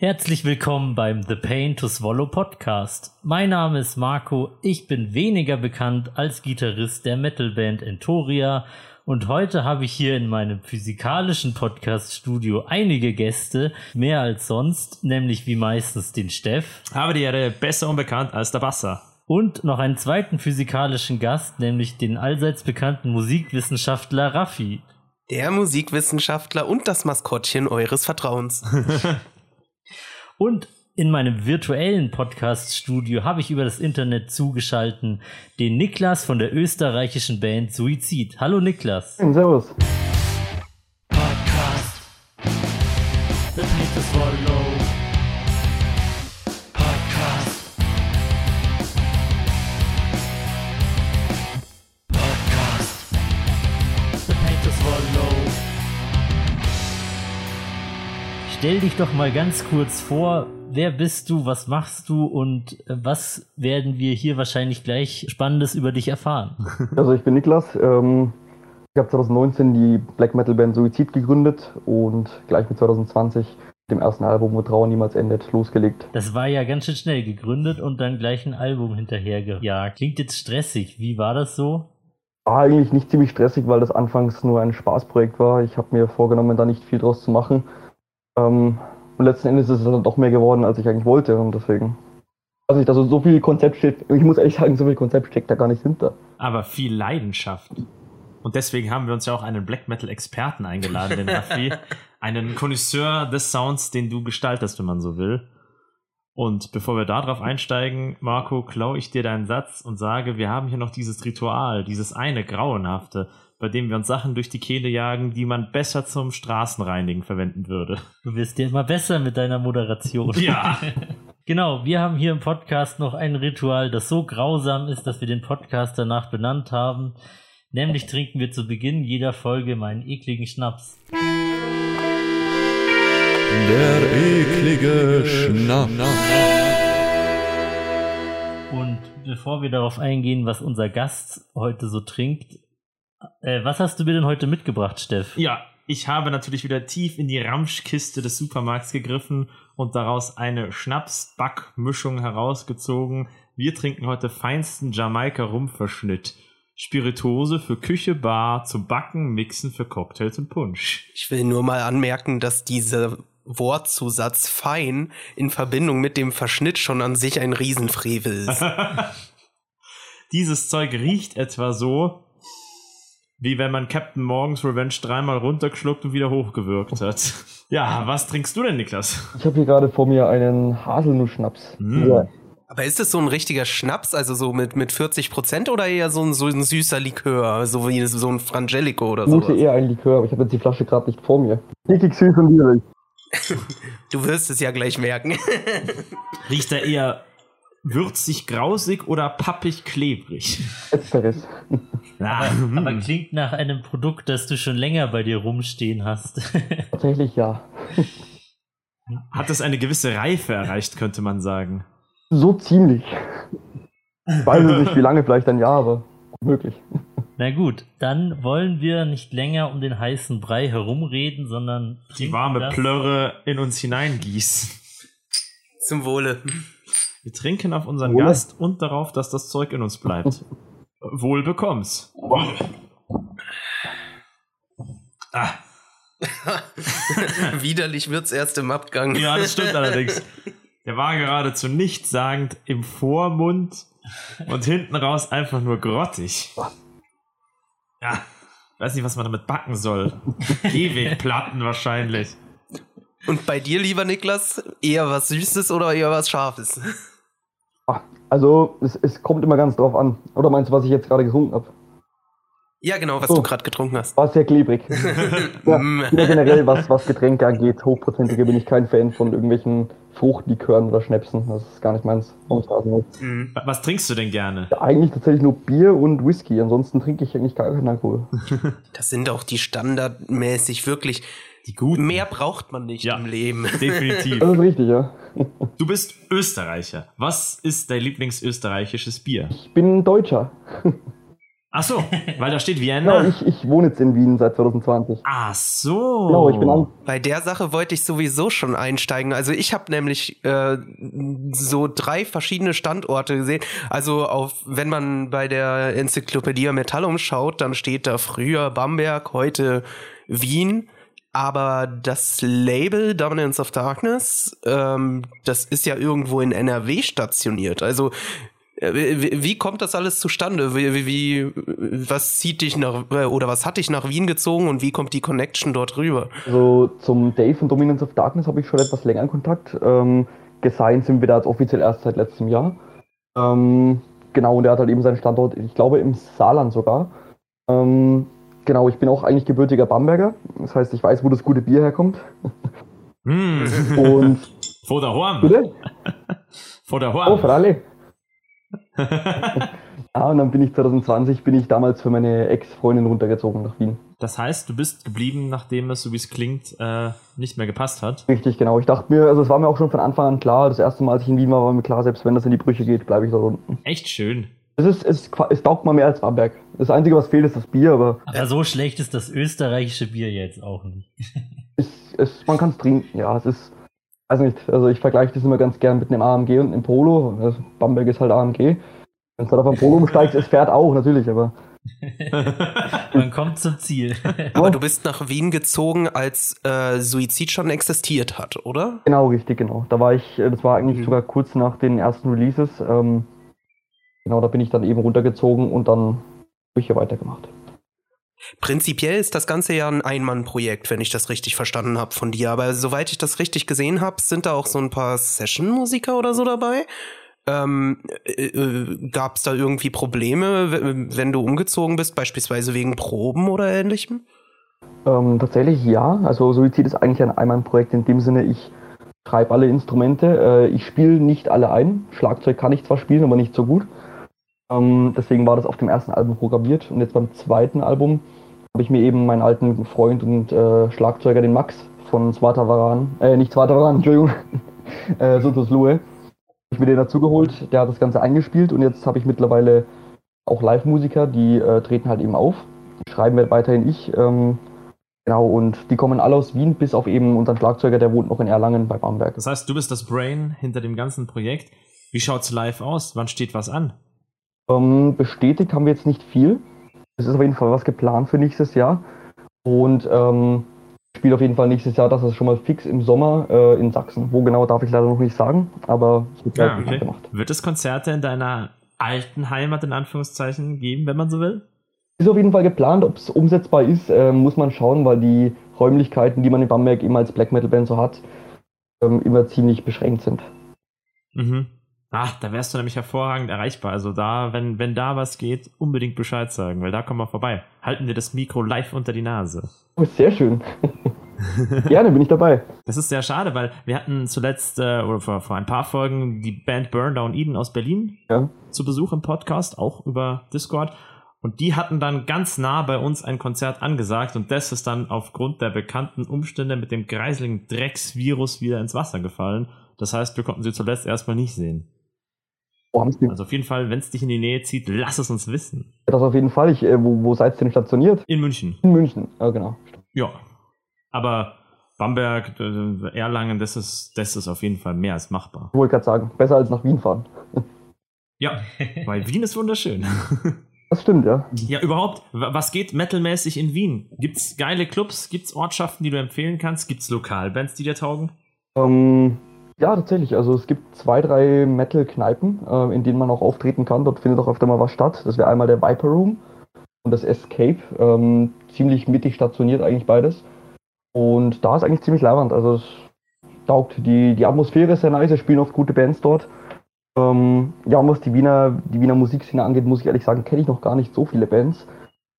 Herzlich willkommen beim The Pain to Swallow Podcast. Mein Name ist Marco, ich bin weniger bekannt als Gitarrist der Metalband Entoria und heute habe ich hier in meinem physikalischen Podcast-Studio einige Gäste, mehr als sonst, nämlich wie meistens den Steff. Habe die Erde besser unbekannt als der Wasser. Und noch einen zweiten physikalischen Gast, nämlich den allseits bekannten Musikwissenschaftler Raffi. Der Musikwissenschaftler und das Maskottchen eures Vertrauens. und in meinem virtuellen Podcast-Studio habe ich über das Internet zugeschalten den Niklas von der österreichischen Band Suizid. Hallo Niklas. Servus. Stell dich doch mal ganz kurz vor, wer bist du, was machst du und äh, was werden wir hier wahrscheinlich gleich Spannendes über dich erfahren? Also ich bin Niklas. Ähm, ich habe 2019 die Black Metal Band Suizid gegründet und gleich mit 2020 dem ersten Album, wo Trauer niemals endet, losgelegt. Das war ja ganz schön schnell gegründet und dann gleich ein Album hinterher. Ja, klingt jetzt stressig. Wie war das so? War eigentlich nicht ziemlich stressig, weil das anfangs nur ein Spaßprojekt war. Ich habe mir vorgenommen, da nicht viel draus zu machen. Ähm, und letzten Endes ist es dann doch mehr geworden, als ich eigentlich wollte. Und deswegen. Also ich, also so viel Konzept steht, ich muss ehrlich sagen, so viel Konzept steckt da gar nicht hinter. Aber viel Leidenschaft. Und deswegen haben wir uns ja auch einen Black Metal Experten eingeladen, den Raffi. einen Connoisseur des Sounds, den du gestaltest, wenn man so will. Und bevor wir darauf einsteigen, Marco, klaue ich dir deinen Satz und sage, wir haben hier noch dieses Ritual, dieses eine grauenhafte, bei dem wir uns Sachen durch die Kehle jagen, die man besser zum Straßenreinigen verwenden würde. Du wirst dir immer besser mit deiner Moderation. Ja. genau, wir haben hier im Podcast noch ein Ritual, das so grausam ist, dass wir den Podcast danach benannt haben. Nämlich trinken wir zu Beginn jeder Folge meinen ekligen Schnaps. Der eklige Schnaps. Und bevor wir darauf eingehen, was unser Gast heute so trinkt, äh, was hast du mir denn heute mitgebracht, Steff? Ja, ich habe natürlich wieder tief in die Ramschkiste des Supermarkts gegriffen und daraus eine Schnaps-Backmischung herausgezogen. Wir trinken heute feinsten Jamaika-Rumverschnitt. Spirituose für Küche, Bar, zum Backen, Mixen für Cocktails und Punsch. Ich will nur mal anmerken, dass dieser Wortzusatz fein in Verbindung mit dem Verschnitt schon an sich ein Riesenfrevel ist. Dieses Zeug riecht etwa so, wie wenn man Captain Morgans Revenge dreimal runtergeschluckt und wieder hochgewirkt hat. Ja, was trinkst du denn, Niklas? Ich habe hier gerade vor mir einen Haselnussschnaps. Mm. Ja. Aber ist es so ein richtiger Schnaps, also so mit, mit 40 Prozent oder eher so ein, so ein süßer Likör, so wie so ein Frangelico oder Ich so? vermute eher ein Likör, aber ich habe jetzt die Flasche gerade nicht vor mir. Richtig süß und widerlich. Du wirst es ja gleich merken. Riecht er eher würzig, grausig oder pappig, klebrig? Letzteres. Ja, Aber klingt nach einem Produkt, das du schon länger bei dir rumstehen hast. Tatsächlich ja. hat es eine gewisse Reife erreicht, könnte man sagen. So ziemlich. Ich weiß nicht, wie lange, vielleicht ein Jahr, aber möglich. Na gut, dann wollen wir nicht länger um den heißen Brei herumreden, sondern Die warme. Plörre in uns hineingießen. Zum Wohle. Wir trinken auf unseren Wohle. Gast und darauf, dass das Zeug in uns bleibt. Wohl bekomm's. Ah, Widerlich wird's erst im Abgang. ja, das stimmt allerdings. Der war geradezu nichtssagend im Vormund und hinten raus einfach nur grottig. Ja, weiß nicht, was man damit backen soll. Gehwegplatten wahrscheinlich. Und bei dir, lieber Niklas, eher was Süßes oder eher was Scharfes? Also, es, es kommt immer ganz drauf an. Oder meinst du, was ich jetzt gerade getrunken habe? Ja, genau, was Oh. du gerade getrunken hast. War sehr klebrig. ja, ja, generell, was, was Getränke angeht, hochprozentige bin ich kein Fan von irgendwelchen Fruchtlikören oder Schnäpsen. Das ist gar nicht meins. Mm. Was trinkst du denn gerne? Eigentlich tatsächlich nur Bier und Whisky. Ansonsten trinke ich eigentlich gar keinen Alkohol. Das sind auch die standardmäßig wirklich. Die guten. Mehr braucht man nicht Ja. im Leben. Definitiv. Das ist richtig, ja. Du bist Österreicher. Was ist dein Lieblingsösterreichisches Bier? Ich bin Deutscher. Ach so, weil da steht Genau, Vienna. ich, ich wohne jetzt in Wien seit 2020. Ach so. Genau, ich bin an, Bei der Sache wollte ich sowieso schon einsteigen. Also ich habe nämlich äh, so drei verschiedene Standorte gesehen. Also auf, wenn man bei der Enzyklopädie Metallum schaut, dann steht da früher Bamberg, heute Wien. Aber das Label Dominance of Darkness, ähm, das ist ja irgendwo in NRW stationiert. Also äh, wie, kommt das alles zustande? Wie, wie, was zieht dich nach äh, oder was hat dich nach Wien gezogen und wie kommt die Connection dort rüber? also zum Dave von Dominance of Darkness habe ich schon etwas länger in Kontakt. Ähm, gesigned sind wir da jetzt offiziell erst seit letztem Jahr. Ähm, genau, und er hat halt eben seinen Standort, ich glaube, im Saarland sogar. Ähm, genau, ich bin auch eigentlich gebürtiger Bamberger. Das heißt, ich weiß, wo das gute Bier herkommt. Hm. Und Vor der Horn. bitte? Vor der Oh, Horn. für alle. Ja, und dann bin ich 2020, bin ich damals für meine Ex-Freundin runtergezogen nach Wien. Das heißt, du bist geblieben, nachdem es, so wie es klingt, äh, nicht mehr gepasst hat. Richtig, genau. Ich dachte mir, also es war mir auch schon von Anfang an klar, das erste Mal, als ich in Wien war, war mir klar, selbst wenn das in die Brüche geht, bleibe ich da unten. Echt schön. Es ist, es, es taugt mal mehr als Bamberg. Das Einzige, was fehlt, ist das Bier, aber Aber so schlecht ist das österreichische Bier jetzt auch nicht. es, es, man kann es trinken. Ja, es ist, weiß nicht, also ich vergleiche das immer ganz gern mit einem AMG und einem Polo. Also Bamberg ist halt AMG. Wenn du halt auf ein Polo umsteigst, es fährt auch, natürlich, aber Man kommt zum Ziel. Aber du bist nach Wien gezogen, als äh, Suizid schon existiert hat, oder? genau richtig, genau. Da war ich, äh, das war eigentlich Mhm. sogar kurz nach den ersten Releases. Ähm, genau, da bin ich dann eben runtergezogen und dann habe ich hier weitergemacht. Prinzipiell ist das Ganze ja ein Ein-Mann-Projekt, wenn ich das richtig verstanden habe von dir. Aber soweit ich das richtig gesehen habe, sind da auch so ein paar Session-Musiker oder so dabei. Ähm, äh, äh, Gab es da irgendwie Probleme, wenn du umgezogen bist, beispielsweise wegen Proben oder ähnlichem? Ähm, tatsächlich ja. Also Suizid ist eigentlich ein Einmannprojekt in dem Sinne, ich schreibe alle Instrumente. Äh, ich spiele nicht alle ein. Schlagzeug kann ich zwar spielen, aber nicht so gut. Ähm, deswegen war das auf dem ersten Album programmiert. Und jetzt beim zweiten Album habe ich mir eben meinen alten Freund und äh, Schlagzeuger, den Max von Swatavaran, äh, nicht Swatavaran, Entschuldigung, äh, Sotos Lue, ich mir den dazugeholt. Der hat das Ganze eingespielt und jetzt habe ich mittlerweile auch Live-Musiker, die äh, treten halt eben auf. Die schreiben halt weiterhin ich. Ähm, Genau, und die kommen alle aus Wien, bis auf eben unseren Schlagzeuger, der wohnt noch in Erlangen bei Bamberg. Das heißt, du bist das Brain hinter dem ganzen Projekt. Wie schaut's live aus? Wann steht was an? Ähm, bestätigt haben wir jetzt nicht viel. Es ist auf jeden Fall was geplant für nächstes Jahr. Und ähm, spielt auf jeden Fall nächstes Jahr, das ist schon mal fix im Sommer äh, in Sachsen. Wo genau darf ich leider noch nicht sagen, aber es wird Ja, bekannt gemacht. Wird es Konzerte in deiner alten Heimat in Anführungszeichen geben, wenn man so will? Ist auf jeden Fall geplant, ob es umsetzbar ist, äh, muss man schauen, weil die Räumlichkeiten, die man in Bamberg immer als Black Metal Band so hat, ähm, immer ziemlich beschränkt sind. Mhm. Ach, da wärst du nämlich hervorragend erreichbar. Also da, wenn, wenn da was geht, unbedingt Bescheid sagen, weil da kommen wir vorbei. Halten wir das Mikro live unter die Nase. Oh, sehr schön. Gerne bin ich dabei. Das ist sehr schade, weil wir hatten zuletzt, äh, oder vor, vor ein paar Folgen, die Band Burn Down Eden aus Berlin Ja. zu Besuch im Podcast, auch über Discord. Und die hatten dann ganz nah bei uns ein Konzert angesagt und das ist dann aufgrund der bekannten Umstände mit dem greiseligen Drecksvirus wieder ins Wasser gefallen. Das heißt, wir konnten sie zuletzt erstmal nicht sehen. Wo haben Sie Also auf jeden Fall, wenn es dich in die Nähe zieht, lass es uns wissen. das auf jeden Fall? Ich, äh, wo, wo seid ihr denn stationiert? In München. In München. Ja, genau. Ja. Aber Bamberg, äh, Erlangen, das ist, das ist auf jeden Fall mehr als machbar. Ich wollte gerade sagen, besser als nach Wien fahren. Ja, weil Wien ist wunderschön. Das stimmt, ja. Ja, überhaupt, wa- was geht metalmäßig in Wien? Gibt's geile Clubs? Gibt's Ortschaften, die du empfehlen kannst? Gibt's Lokalbands, die dir taugen? Ähm, ja, tatsächlich. Also es gibt zwei, drei Metal-Kneipen, äh, in denen man auch auftreten kann. Dort findet auch öfter mal was statt. Das wäre einmal der Viper Room und das Escape. Ähm, ziemlich mittig stationiert eigentlich beides. Und da ist eigentlich ziemlich leibend. Also es taugt. Die, die Atmosphäre ist sehr nice. Es spielen oft gute Bands dort. Ähm, ja, und was die Wiener, die Wiener Musikszene angeht, muss ich ehrlich sagen, kenne ich noch gar nicht so viele Bands.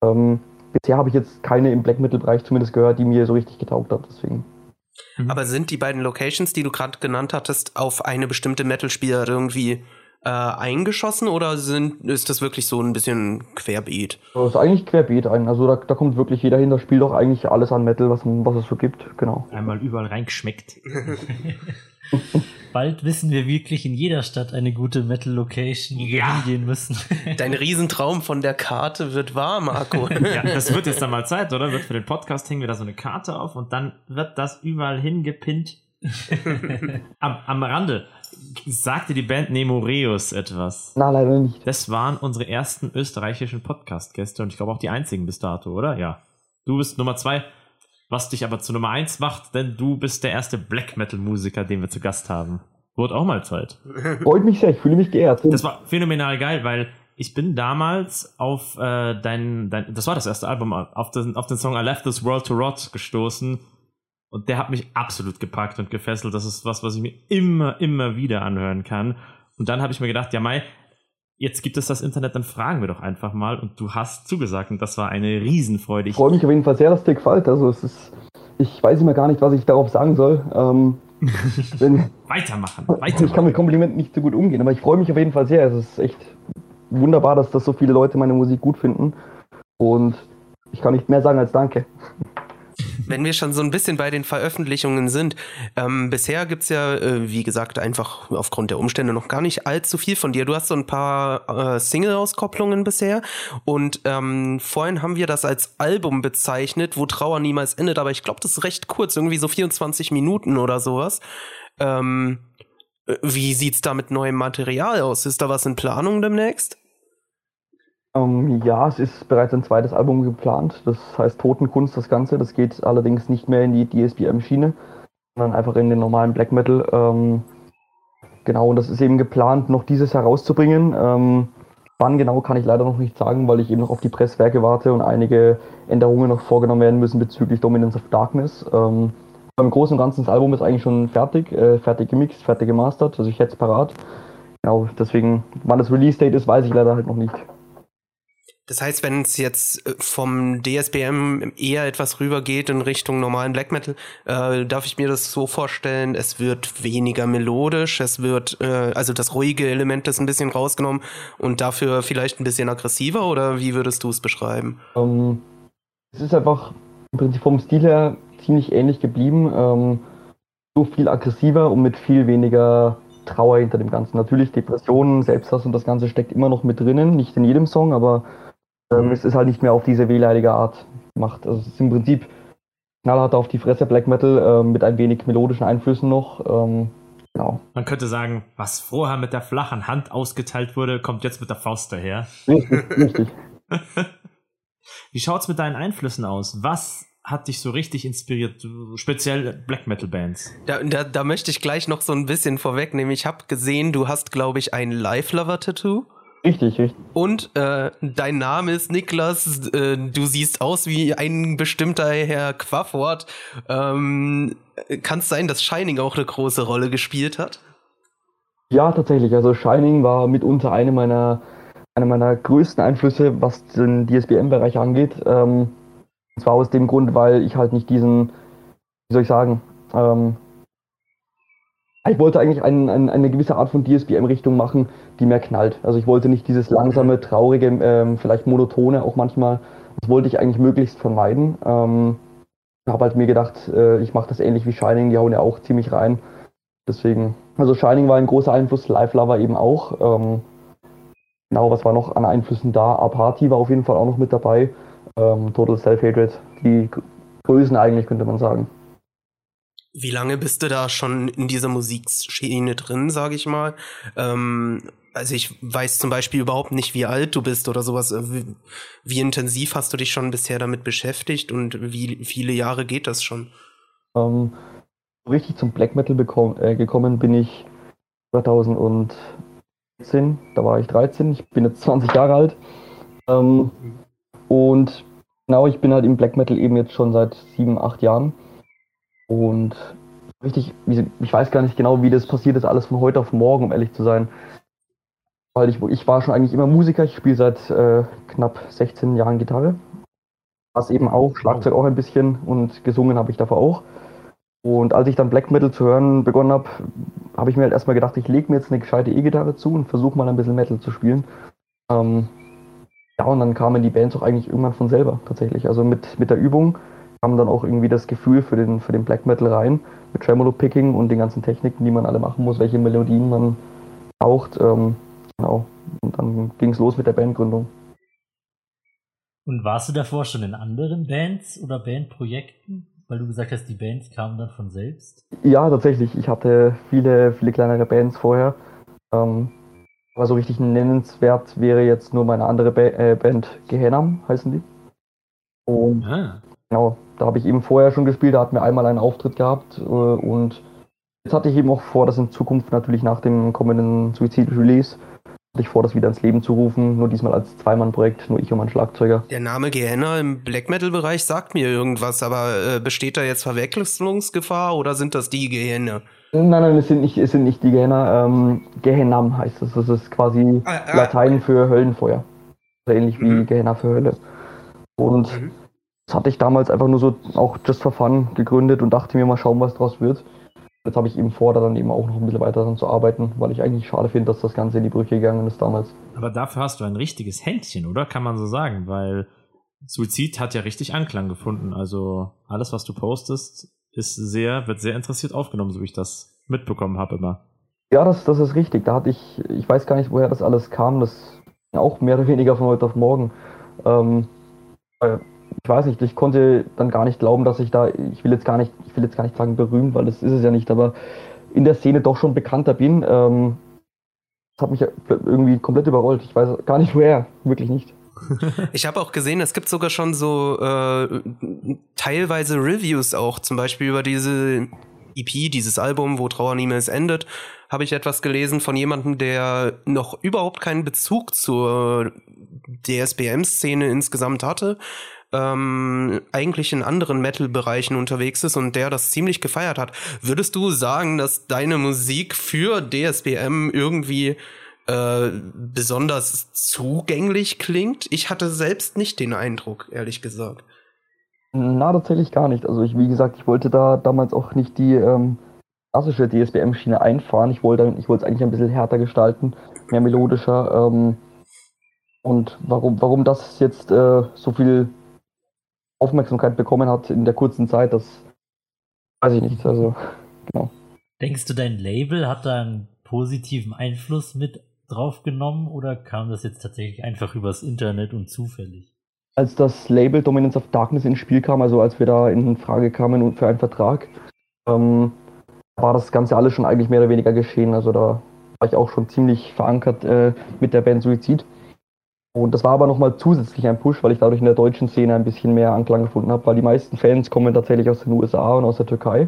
Ähm, bisher habe ich jetzt keine im Black Metal-Bereich zumindest gehört, die mir so richtig getaugt hat. Deswegen. Aber sind die beiden Locations, die du gerade genannt hattest, auf eine bestimmte Metal-Spielart irgendwie äh, eingeschossen oder sind, ist das wirklich so ein bisschen querbeet? Das ist eigentlich querbeet ein. Also da, da kommt wirklich jeder hin, da spielt auch eigentlich alles an Metal, was, was es so gibt. Genau. Einmal überall reingeschmeckt. Bald wissen wir wirklich in jeder Stadt eine gute Metal-Location, wo wir Ja. hingehen müssen. Dein Riesentraum von der Karte wird wahr, Marco. Ja, das wird jetzt dann mal Zeit, oder? Wird für den Podcast hängen wir da so eine Karte auf und dann wird das überall hingepinnt. am, am Rande sagte die Band Nemoreus etwas. Na, leider nicht. Das waren unsere ersten österreichischen Podcast-Gäste und ich glaube auch die einzigen bis dato, oder? Ja. Du bist Nummer zwei, was dich aber zu Nummer eins macht, denn du bist der erste Black Metal-Musiker, den wir zu Gast haben. Wurde auch mal Zeit. Freut mich sehr, ich fühle mich geehrt. Das war phänomenal geil, weil ich bin damals auf äh, dein, dein, das war das erste Album, auf den, auf den Song I Left This World to Rot gestoßen und der hat mich absolut gepackt und gefesselt. Das ist was, was ich mir immer, immer wieder anhören kann. Und dann habe ich mir gedacht, ja Mai, jetzt gibt es das Internet, dann fragen wir doch einfach mal. Und du hast zugesagt und das war eine Riesenfreude. Ich freue mich auf jeden Fall sehr, dass dir gefällt. Also es ist, ich weiß immer gar nicht, was ich darauf sagen soll. Ähm, wenn, weitermachen, ich kann mit weitermachen. Komplimenten nicht so gut umgehen, aber ich freue mich auf jeden Fall sehr. Es ist echt wunderbar, dass das so viele Leute meine Musik gut finden. Und ich kann nicht mehr sagen als Danke. Wenn wir schon so ein bisschen bei den Veröffentlichungen sind, ähm, bisher gibt's ja, äh, wie gesagt, einfach aufgrund der Umstände noch gar nicht allzu viel von dir. Du hast so ein paar äh, Single-Auskopplungen bisher und ähm, vorhin haben wir das als Album bezeichnet, wo Trauer niemals endet, aber ich glaube, das ist recht kurz, irgendwie so 24 Minuten oder sowas. Ähm, äh, wie sieht's da mit neuem Material aus? Ist da was in Planung demnächst? Ähm, ja, es ist bereits ein zweites Album geplant. Das heißt Totenkunst, das Ganze. Das geht allerdings nicht mehr in die DSBM-Schiene, sondern einfach in den normalen Black Metal. Ähm, genau, und das ist eben geplant, noch dieses herauszubringen. Ähm, wann genau kann ich leider noch nicht sagen, weil ich eben noch auf die Presswerke warte und einige Änderungen noch vorgenommen werden müssen bezüglich Dominance of Darkness. Ähm, beim Großen und Ganzen das Album ist eigentlich schon fertig, äh, fertig gemixt, fertig gemastert. Also ich hätte es parat. Genau, deswegen, wann das Release-Date ist, weiß ich leider halt noch nicht. Das heißt, wenn es jetzt äh, vom DSBM eher etwas rübergeht in Richtung normalen Black Metal, äh, darf ich mir das so vorstellen, es wird weniger melodisch, es wird, äh, also das ruhige Element ist ein bisschen rausgenommen und dafür vielleicht ein bisschen aggressiver oder wie würdest du es beschreiben? Ähm, es ist einfach im Prinzip vom Stil her ziemlich ähnlich geblieben. Ähm, so viel aggressiver und mit viel weniger Trauer hinter dem Ganzen. Natürlich Depressionen, Selbsthass und das Ganze steckt immer noch mit drinnen, nicht in jedem Song, aber ähm, es ist halt nicht mehr auf diese wehleidige Art gemacht. Also es ist im Prinzip knallhart auf die Fresse Black Metal ähm, mit ein wenig melodischen Einflüssen noch. Ähm, genau. Man könnte sagen, was vorher mit der flachen Hand ausgeteilt wurde, kommt jetzt mit der Faust daher. Richtig, richtig. Wie schaut's mit deinen Einflüssen aus? Was hat dich so richtig inspiriert, speziell Black Metal Bands? Da, da, da möchte ich gleich noch so ein bisschen vorwegnehmen. Ich habe gesehen, du hast, glaube ich, ein Live-Lover-Tattoo. Richtig, richtig. Und äh, dein Name ist Niklas, äh, du siehst aus wie ein bestimmter Herr Quafford. Ähm, Kann es sein, dass Shining auch eine große Rolle gespielt hat? Ja, tatsächlich. Also Shining war mitunter eine meiner, einer meiner größten Einflüsse, was den DSBM-Bereich angeht. Ähm, und zwar aus dem Grund, weil ich halt nicht diesen, wie soll ich sagen, ähm, ich wollte eigentlich ein, ein, eine gewisse Art von DSBM-Richtung machen, die mehr knallt. Also ich wollte nicht dieses langsame, traurige, ähm, vielleicht monotone auch manchmal. Das wollte ich eigentlich möglichst vermeiden. Ähm, habe halt mir gedacht, äh, ich mache das ähnlich wie Shining, die hauen ja auch ziemlich rein. Deswegen, also Shining war ein großer Einfluss, Live Lover eben auch. Ähm, genau, was war noch an Einflüssen da? Apathy war auf jeden Fall auch noch mit dabei. Ähm, Total Self-Hatred, die Größen eigentlich, könnte man sagen. Wie lange bist du da schon in dieser Musikschiene drin, sage ich mal? Ähm, also ich weiß zum Beispiel überhaupt nicht, wie alt du bist oder sowas. Wie, wie intensiv hast du dich schon bisher damit beschäftigt und wie viele Jahre geht das schon? Ähm, richtig zum Black Metal äh, gekommen bin ich 2014, da war ich 13, ich bin jetzt 20 Jahre alt. Ähm, und genau, ich bin halt im Black Metal eben jetzt schon seit sieben, acht Jahren. Und richtig, ich weiß gar nicht genau, wie das passiert ist, alles von heute auf morgen, um ehrlich zu sein. Weil ich, ich war schon eigentlich immer Musiker, ich spiele seit äh, knapp 16 Jahren Gitarre. Was eben auch, Schlagzeug auch ein bisschen und gesungen habe ich davor auch. Und als ich dann Black Metal zu hören begonnen habe, habe ich mir halt erstmal gedacht, ich lege mir jetzt eine gescheite E-Gitarre zu und versuche mal ein bisschen Metal zu spielen. Ähm, ja, und dann kamen die Bands auch eigentlich irgendwann von selber tatsächlich. Also mit, mit der Übung kam dann auch irgendwie das Gefühl für den, für den Black Metal rein, mit Tremolo Picking und den ganzen Techniken, die man alle machen muss, welche Melodien man braucht. Ähm, genau. Und dann ging es los mit der Bandgründung. Und warst du davor schon in anderen Bands oder Bandprojekten? Weil du gesagt hast, die Bands kamen dann von selbst? Ja, tatsächlich. Ich hatte viele, viele kleinere Bands vorher. Ähm, aber so richtig nennenswert wäre jetzt nur meine andere ba äh, Band, Gehennam heißen die. Und ah. Genau, da habe ich eben vorher schon gespielt, da hatten wir einmal einen Auftritt gehabt äh, und jetzt hatte ich eben auch vor, das in Zukunft natürlich nach dem kommenden Suizid-Release hatte ich vor, das wieder ins Leben zu rufen, nur diesmal als Zweimann-Projekt, nur ich und mein Schlagzeuger. Der Name Gehenna im Black Metal-Bereich sagt mir irgendwas, aber äh, besteht da jetzt Verwechslungsgefahr oder sind das die Gehenne? Nein, nein, es sind nicht, es sind nicht die Gehenna. Ähm, Gehennam heißt es. Das ist quasi ah, ah, Latein für Höllenfeuer. Also ähnlich wie mhm. Gehenna für Hölle. Und mhm. Das hatte ich damals einfach nur so auch just for fun gegründet und dachte mir mal schauen, was draus wird. Jetzt habe ich eben vor, da dann eben auch noch ein bisschen weiter daran zu arbeiten, weil ich eigentlich schade finde, dass das Ganze in die Brüche gegangen ist damals. Aber dafür hast du ein richtiges Händchen, oder? Kann man so sagen, weil Suizid hat ja richtig Anklang gefunden. Also alles, was du postest, ist sehr, wird sehr interessiert aufgenommen, so wie ich das mitbekommen habe immer. Ja, das, das ist richtig. Da hatte ich, ich weiß gar nicht, woher das alles kam. Das auch mehr oder weniger von heute auf morgen. Ähm, ich weiß nicht, ich konnte dann gar nicht glauben, dass ich da, ich will jetzt gar nicht, ich will jetzt gar nicht sagen berühmt, weil das ist es ja nicht, aber in der Szene doch schon bekannter bin. Ähm, das hat mich irgendwie komplett überrollt. Ich weiß gar nicht woher, wirklich nicht. Ich habe auch gesehen, es gibt sogar schon so äh, teilweise Reviews auch, zum Beispiel über diese EP, dieses Album, wo Trauer niemals endet, habe ich etwas gelesen von jemandem, der noch überhaupt keinen Bezug zur DSBM-Szene insgesamt hatte, ähm, eigentlich in anderen Metal-Bereichen unterwegs ist und der das ziemlich gefeiert hat. Würdest du sagen, dass deine Musik für DSBM irgendwie äh, besonders zugänglich klingt? Ich hatte selbst nicht den Eindruck, ehrlich gesagt. Na, tatsächlich gar nicht. Also ich, wie gesagt, ich wollte da damals auch nicht die ähm, klassische DSBM-Schiene einfahren. Ich wollte ich es eigentlich ein bisschen härter gestalten, mehr melodischer. Ähm, und warum, warum das jetzt äh, so viel Aufmerksamkeit bekommen hat in der kurzen Zeit, das weiß ich nicht. Also, genau. Denkst du, dein Label hat da einen positiven Einfluss mit draufgenommen oder kam das jetzt tatsächlich einfach übers Internet und zufällig? Als das Label Dominance of Darkness ins Spiel kam, also als wir da in Frage kamen für einen Vertrag, ähm, war das Ganze alles schon eigentlich mehr oder weniger geschehen. Also da war ich auch schon ziemlich verankert äh, mit der Band Suizid. Und das war aber nochmal zusätzlich ein Push, weil ich dadurch in der deutschen Szene ein bisschen mehr Anklang gefunden habe, weil die meisten Fans kommen tatsächlich aus den USA und aus der Türkei.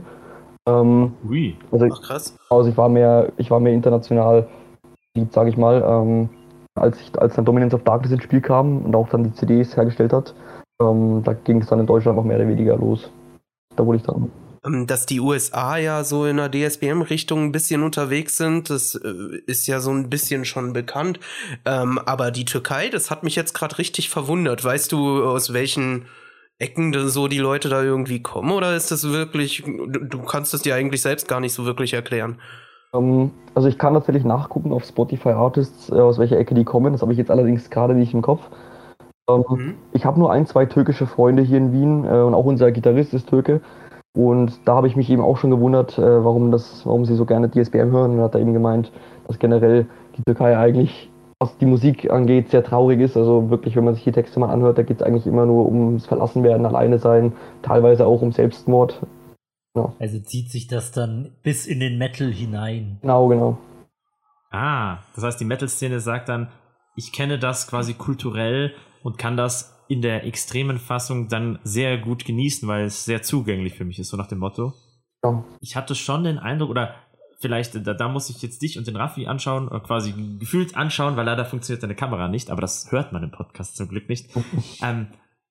Ähm, Ui, also, Ach, krass. Also ich war mehr, ich war mehr international lieb, sage ich mal, ähm, als, ich, als dann Dominance of Darkness ins Spiel kam und auch dann die CDs hergestellt hat. Ähm, da ging es dann in Deutschland noch mehr oder weniger los. Da wurde ich dann dass die USA ja so in der DSBM-Richtung ein bisschen unterwegs sind, das äh, ist ja so ein bisschen schon bekannt. Ähm, aber die Türkei, das hat mich jetzt gerade richtig verwundert. Weißt du, aus welchen Ecken so die Leute da irgendwie kommen? Oder ist das wirklich, du kannst es dir eigentlich selbst gar nicht so wirklich erklären? Ähm, also ich kann natürlich nachgucken auf Spotify Artists, äh, aus welcher Ecke die kommen. Das habe ich jetzt allerdings gerade nicht im Kopf. Ähm, mhm. Ich habe nur ein, zwei türkische Freunde hier in Wien äh, und auch unser Gitarrist ist Türke. Und da habe ich mich eben auch schon gewundert, äh, warum, das, warum sie so gerne DSBM hören. Und hat er eben gemeint, dass generell die Türkei eigentlich, was die Musik angeht, sehr traurig ist. Also wirklich, wenn man sich die Texte mal anhört, da geht es eigentlich immer nur ums Verlassenwerden, alleine sein, teilweise auch um Selbstmord. Ja. Also zieht sich das dann bis in den Metal hinein. Genau, genau. Ah, das heißt, die Metal-Szene sagt dann, ich kenne das quasi kulturell und kann das in der extremen Fassung dann sehr gut genießen, weil es sehr zugänglich für mich ist, so nach dem Motto. Ja. Ich hatte schon den Eindruck, oder vielleicht, da, da muss ich jetzt dich und den Raffi anschauen, oder quasi gefühlt anschauen, weil leider funktioniert deine Kamera nicht, aber das hört man im Podcast zum Glück nicht. ähm,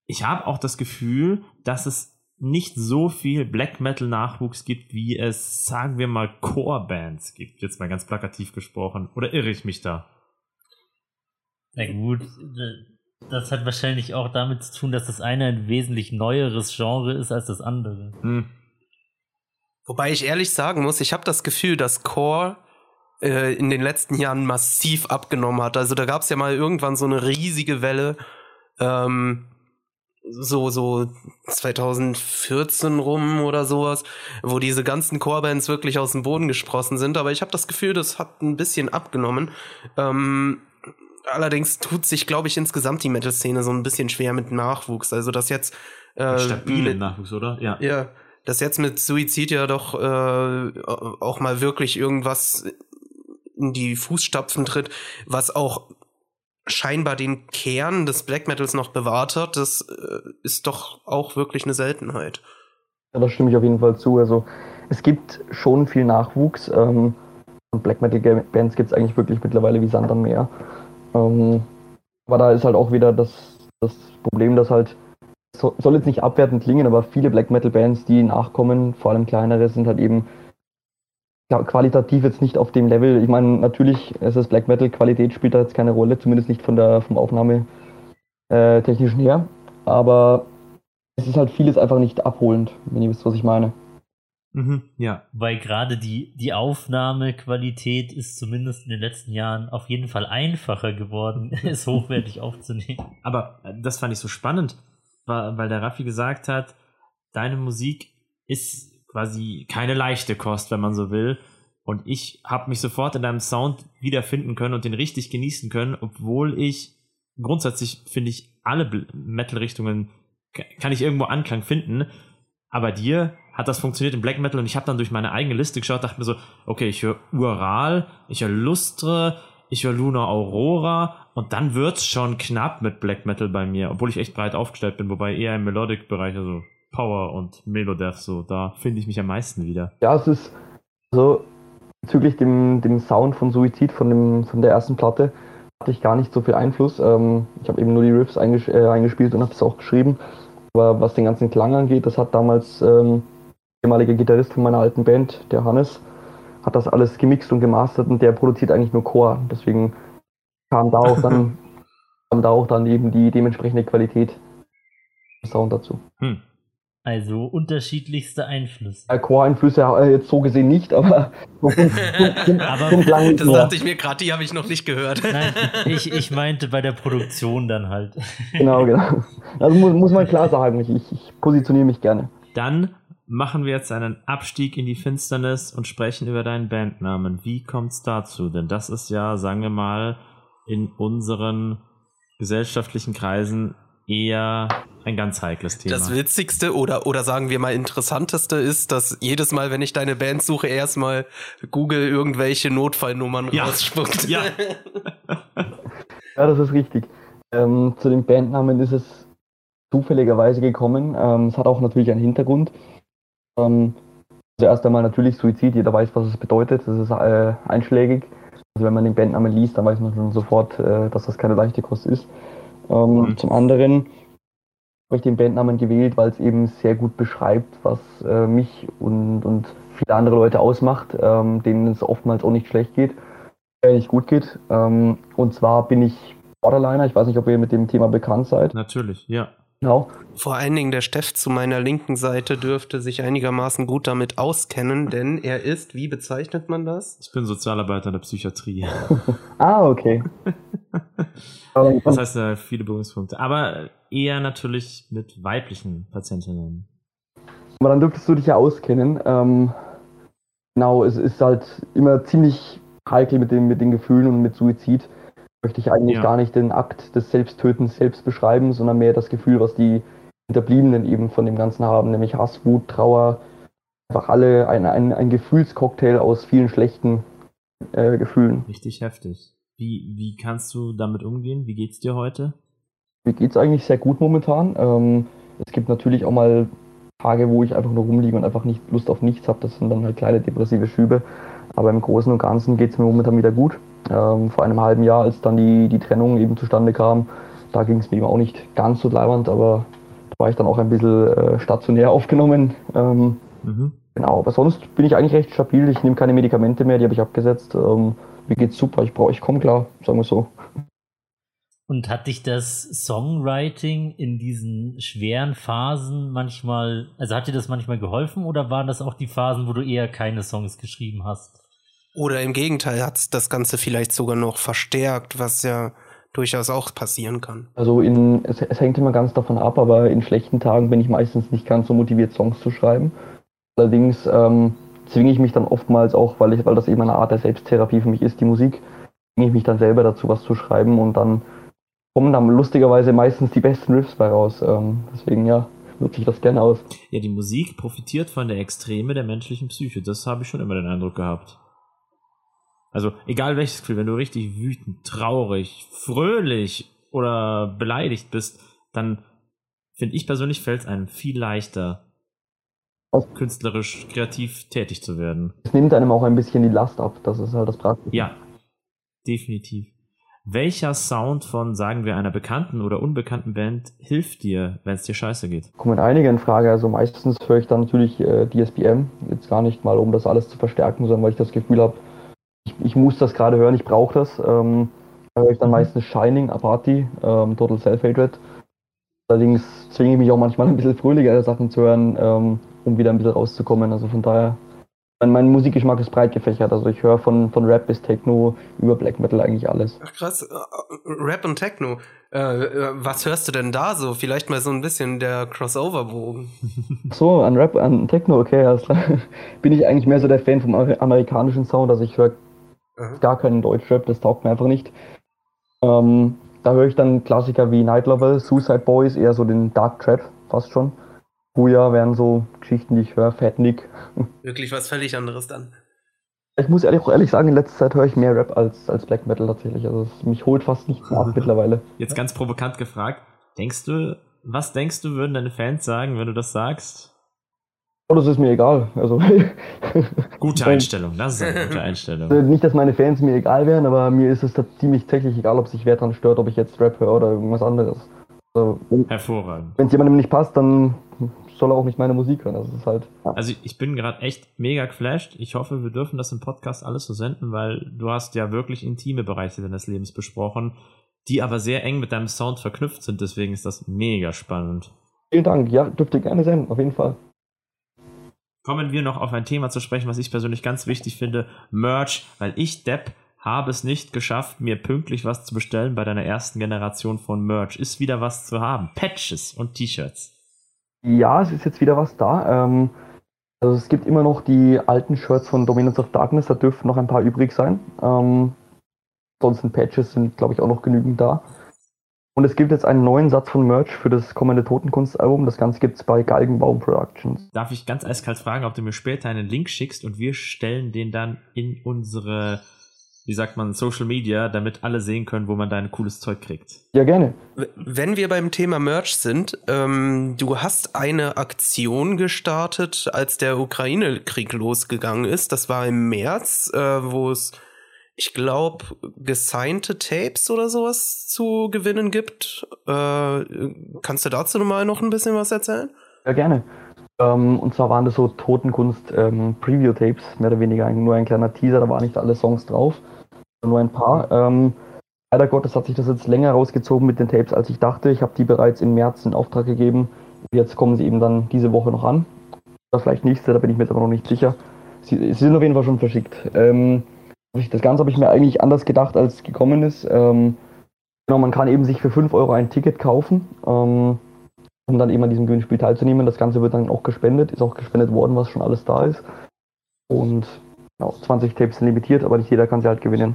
ich habe auch das Gefühl, dass es nicht so viel Black Metal Nachwuchs gibt, wie es, sagen wir mal, Core-Bands gibt. Jetzt mal ganz plakativ gesprochen. Oder irre ich mich da? Na gut, das hat wahrscheinlich auch damit zu tun, dass das eine ein wesentlich neueres Genre ist als das andere. Hm. Wobei ich ehrlich sagen muss, ich habe das Gefühl, dass Core äh, in den letzten Jahren massiv abgenommen hat. Also da gab es ja mal irgendwann so eine riesige Welle. Ähm, so, so 2014 rum oder sowas, wo diese ganzen Core-Bands wirklich aus dem Boden gesprossen sind. Aber ich habe das Gefühl, das hat ein bisschen abgenommen. Ähm, allerdings tut sich, glaube ich, insgesamt die Metal-Szene so ein bisschen schwer mit Nachwuchs. Also das jetzt äh, Stabile mit, Nachwuchs, oder? Ja. ja, dass jetzt mit Suizid ja doch äh, auch mal wirklich irgendwas in die Fußstapfen tritt, was auch scheinbar den Kern des Black Metals noch bewahrt hat, das äh, ist doch auch wirklich eine Seltenheit. Ja, da stimme ich auf jeden Fall zu. Also es gibt schon viel Nachwuchs. Ähm, und Black Metal Bands gibt es eigentlich wirklich mittlerweile wie Sand am Meer. Ähm, aber da ist halt auch wieder das, das Problem, dass halt, so, soll jetzt nicht abwertend klingen, aber viele Black Metal Bands, die nachkommen, vor allem kleinere, sind halt eben qualitativ jetzt nicht auf dem Level. Ich meine, natürlich ist es Black Metal, Qualität spielt da jetzt keine Rolle, zumindest nicht von der vom Aufnahmetechnischen äh, her. Aber es ist halt vieles einfach nicht abholend, wenn ihr wisst, was ich meine. Mhm, ja. Weil gerade die, die Aufnahmequalität ist zumindest in den letzten Jahren auf jeden Fall einfacher geworden, es hochwertig aufzunehmen. Aber äh, das fand ich so spannend, weil der Raffi gesagt hat, deine Musik ist quasi keine leichte Kost, wenn man so will. Und ich habe mich sofort in deinem Sound wiederfinden können und den richtig genießen können, obwohl ich grundsätzlich finde ich alle Metal-Richtungen kann ich irgendwo Anklang finden. Aber dir hat das funktioniert im Black Metal und ich habe dann durch meine eigene Liste geschaut, dachte mir so, okay, ich höre Ural, ich höre Lustre, ich höre Luna Aurora und dann wird's schon knapp mit Black Metal bei mir, obwohl ich echt breit aufgestellt bin, wobei eher im Melodic-Bereich, also Power und Melodeath, so, da finde ich mich am meisten wieder. Ja, es ist so, bezüglich dem, dem Sound von Suizid, von, dem, von der ersten Platte, hatte ich gar nicht so viel Einfluss. Ähm, ich habe eben nur die Riffs einges äh, eingespielt und habe es auch geschrieben. Aber was den ganzen Klang angeht, das hat damals ähm, ehemalige Gitarrist von meiner alten Band, der Hannes, hat das alles gemixt und gemastert und der produziert eigentlich nur Chor. Deswegen kam da auch dann, kam da auch dann eben die dementsprechende Qualität im Sound dazu. Hm. Also unterschiedlichste Einflüsse. Ja, Core-Einflüsse äh, jetzt so gesehen nicht, aber, aber das dachte ich mir gerade, die habe ich noch nicht gehört. Nein, ich, ich meinte bei der Produktion dann halt. Genau, genau. Also muss, muss man klar sagen, ich, ich positioniere mich gerne. Dann machen wir jetzt einen Abstieg in die Finsternis und sprechen über deinen Bandnamen. Wie kommt es dazu? Denn das ist ja, sagen wir mal, in unseren gesellschaftlichen Kreisen eher ein ganz heikles Thema. Das Witzigste oder, oder sagen wir mal Interessanteste ist, dass jedes Mal, wenn ich deine Band suche, erstmal Google irgendwelche Notfallnummern ja. rausspuckt. Ja. ja, das ist richtig. Ähm, zu dem Bandnamen ist es zufälligerweise gekommen. Ähm, es hat auch natürlich einen Hintergrund. Ähm, also erst einmal natürlich Suizid, jeder weiß, was es bedeutet. Das ist äh, einschlägig. Also wenn man den Bandnamen liest, dann weiß man schon sofort, äh, dass das keine leichte Kost ist. Ähm, mhm. Zum anderen habe ich den Bandnamen gewählt, weil es eben sehr gut beschreibt, was äh, mich und, und viele andere Leute ausmacht, ähm, denen es oftmals auch nicht schlecht geht, äh, nicht gut geht. Ähm, und zwar bin ich Borderliner. Ich weiß nicht, ob ihr mit dem Thema bekannt seid. Natürlich, ja. Genau. Vor allen Dingen der Steff zu meiner linken Seite dürfte sich einigermaßen gut damit auskennen, denn er ist, wie bezeichnet man das? Ich bin Sozialarbeiter der Psychiatrie. ah, okay. das heißt, äh, viele Berührungspunkte. Aber eher natürlich mit weiblichen Patientinnen. Aber dann dürftest du dich ja auskennen. Ähm, genau, es ist halt immer ziemlich heikel mit den, mit den Gefühlen und mit Suizid möchte ich eigentlich ja. gar nicht den Akt des Selbsttötens selbst beschreiben, sondern mehr das Gefühl, was die Hinterbliebenen eben von dem Ganzen haben, nämlich Hass, Wut, Trauer, einfach alle ein, ein, ein Gefühlscocktail aus vielen schlechten äh, Gefühlen. Richtig heftig. Wie, wie kannst du damit umgehen? Wie geht's dir heute? Mir geht's eigentlich sehr gut momentan. Ähm, es gibt natürlich auch mal Tage, wo ich einfach nur rumliege und einfach nicht Lust auf nichts habe. Das sind dann halt kleine depressive Schübe. Aber im Großen und Ganzen geht's mir momentan wieder gut. Ähm, vor einem halben Jahr, als dann die, die Trennung eben zustande kam, da ging es mir eben auch nicht ganz so leibend, aber da war ich dann auch ein bisschen äh, stationär aufgenommen. Ähm, mhm. Genau, aber sonst bin ich eigentlich recht stabil. Ich nehme keine Medikamente mehr, die habe ich abgesetzt. Ähm, mir geht's super, ich brauche, ich komme klar, sagen wir so. Und hat dich das Songwriting in diesen schweren Phasen manchmal, also hat dir das manchmal geholfen oder waren das auch die Phasen, wo du eher keine Songs geschrieben hast? Oder im Gegenteil hat das Ganze vielleicht sogar noch verstärkt, was ja durchaus auch passieren kann. Also in, es, es hängt immer ganz davon ab, aber in schlechten Tagen bin ich meistens nicht ganz so motiviert, Songs zu schreiben. Allerdings ähm, zwinge ich mich dann oftmals auch, weil ich, weil das eben eine Art der Selbsttherapie für mich ist, die Musik, zwinge ich mich dann selber dazu, was zu schreiben und dann kommen dann lustigerweise meistens die besten Riffs bei raus. Ähm, deswegen ja, nutze ich das gerne aus. Ja, die Musik profitiert von der Extreme der menschlichen Psyche. Das habe ich schon immer den Eindruck gehabt. Also, egal welches Gefühl, wenn du richtig wütend, traurig, fröhlich oder beleidigt bist, dann finde ich persönlich fällt es einem viel leichter, künstlerisch kreativ tätig zu werden. Es nimmt einem auch ein bisschen die Last ab, das ist halt das Praktische. Ja, definitiv. Welcher Sound von, sagen wir, einer bekannten oder unbekannten Band hilft dir, wenn es dir scheiße geht? Kommen einige in Frage. Also meistens höre ich dann natürlich äh, DSBM. Jetzt gar nicht mal, um das alles zu verstärken, sondern weil ich das Gefühl habe, ich, ich, muss das gerade hören, ich brauche das. Ähm, da höre ich dann mhm. meistens Shining, Apathy, ähm, Total Self-Hatred. Allerdings zwinge ich mich auch manchmal ein bisschen fröhlichere Sachen zu hören, ähm, um wieder ein bisschen rauszukommen. Also von daher mein, mein Musikgeschmack ist breit gefächert. Also ich höre von, von Rap bis Techno über Black Metal eigentlich alles. Ach krass, äh, Rap und Techno. Äh, äh, was hörst du denn da so? Vielleicht mal so ein bisschen der Crossover-Bogen. So, an Rap, an Techno, okay, alles klar. Bin ich eigentlich mehr so der Fan vom amerikanischen Sound. Also ich höre gar keinen Deutschrap, das taugt mir einfach nicht. Ähm, da höre ich dann Klassiker wie Night Level, Suicide Boys, eher so den Dark Trap, fast schon. Buja wären so Geschichten, die ich höre, Fat Nick. Wirklich was völlig anderes dann. Ich muss ehrlich, auch ehrlich sagen, in letzter Zeit höre ich mehr Rap als, als Black Metal tatsächlich. Also es, mich holt fast nicht mehr ab mittlerweile. Jetzt ganz provokant gefragt, denkst du, was denkst du, würden deine Fans sagen, wenn du das sagst? Oh, das ist mir egal. Also, gute Einstellung, das ist eine gute Einstellung. Also nicht, dass meine Fans mir egal wären, aber mir ist es ziemlich täglich egal, ob sich wer dran stört, ob ich jetzt Rap höre oder irgendwas anderes. Also, Hervorragend. Wenn es jemandem nicht passt, dann soll er auch nicht meine Musik hören. Das ist halt. Ja. Also ich bin gerade echt mega geflasht. Ich hoffe, wir dürfen das im Podcast alles so senden, weil du hast ja wirklich intime Bereiche deines Lebens besprochen, die aber sehr eng mit deinem Sound verknüpft sind. Deswegen ist das mega spannend. Vielen Dank. Ja, dürft ihr gerne senden, auf jeden Fall. Kommen wir noch auf ein Thema zu sprechen, was ich persönlich ganz wichtig finde. Merch, weil ich, Depp, habe es nicht geschafft, mir pünktlich was zu bestellen bei deiner ersten Generation von Merch. Ist wieder was zu haben. Patches und T-Shirts. Ja, es ist jetzt wieder was da. Ähm, also es gibt immer noch die alten Shirts von Dominance of Darkness, da dürften noch ein paar übrig sein. Ähm, ansonsten Patches sind, glaube ich, auch noch genügend da. Und es gibt jetzt einen neuen Satz von Merch für das kommende Totenkunstalbum. Das Ganze gibt es bei Galgenbaum Productions. Darf ich ganz eiskalt fragen, ob du mir später einen Link schickst und wir stellen den dann in unsere wie sagt man, Social Media, damit alle sehen können, wo man dein cooles Zeug kriegt. Ja, gerne. Wenn wir beim Thema Merch sind, ähm, du hast eine Aktion gestartet, als der Ukraine-Krieg losgegangen ist. Das war im März, äh, wo es, ich glaube, gesignte Tapes oder sowas zu gewinnen gibt. Äh, kannst du dazu mal noch ein bisschen was erzählen? Ja, gerne. Ähm, und zwar waren das so Totenkunst ähm, mehr oder weniger nur ein kleiner Teaser, da waren nicht alle Songs drauf nur ein paar. Ähm, leider Gottes hat sich das jetzt länger rausgezogen mit den Tapes, als ich dachte. Ich habe die bereits im März in Auftrag gegeben. Jetzt kommen sie eben dann diese Woche noch an. Oder vielleicht nächste, da bin ich mir jetzt aber noch nicht sicher. Sie, sie sind auf jeden Fall schon verschickt. Ähm, das Ganze habe ich mir eigentlich anders gedacht, als es gekommen ist. Ähm, genau, man kann eben sich für 5 Euro ein Ticket kaufen, ähm, um dann eben an diesem Gewinnspiel teilzunehmen. Das Ganze wird dann auch gespendet, ist auch gespendet worden, was schon alles da ist. Und Genau, 20 Tapes sind limitiert, aber nicht jeder kann sie halt gewinnen.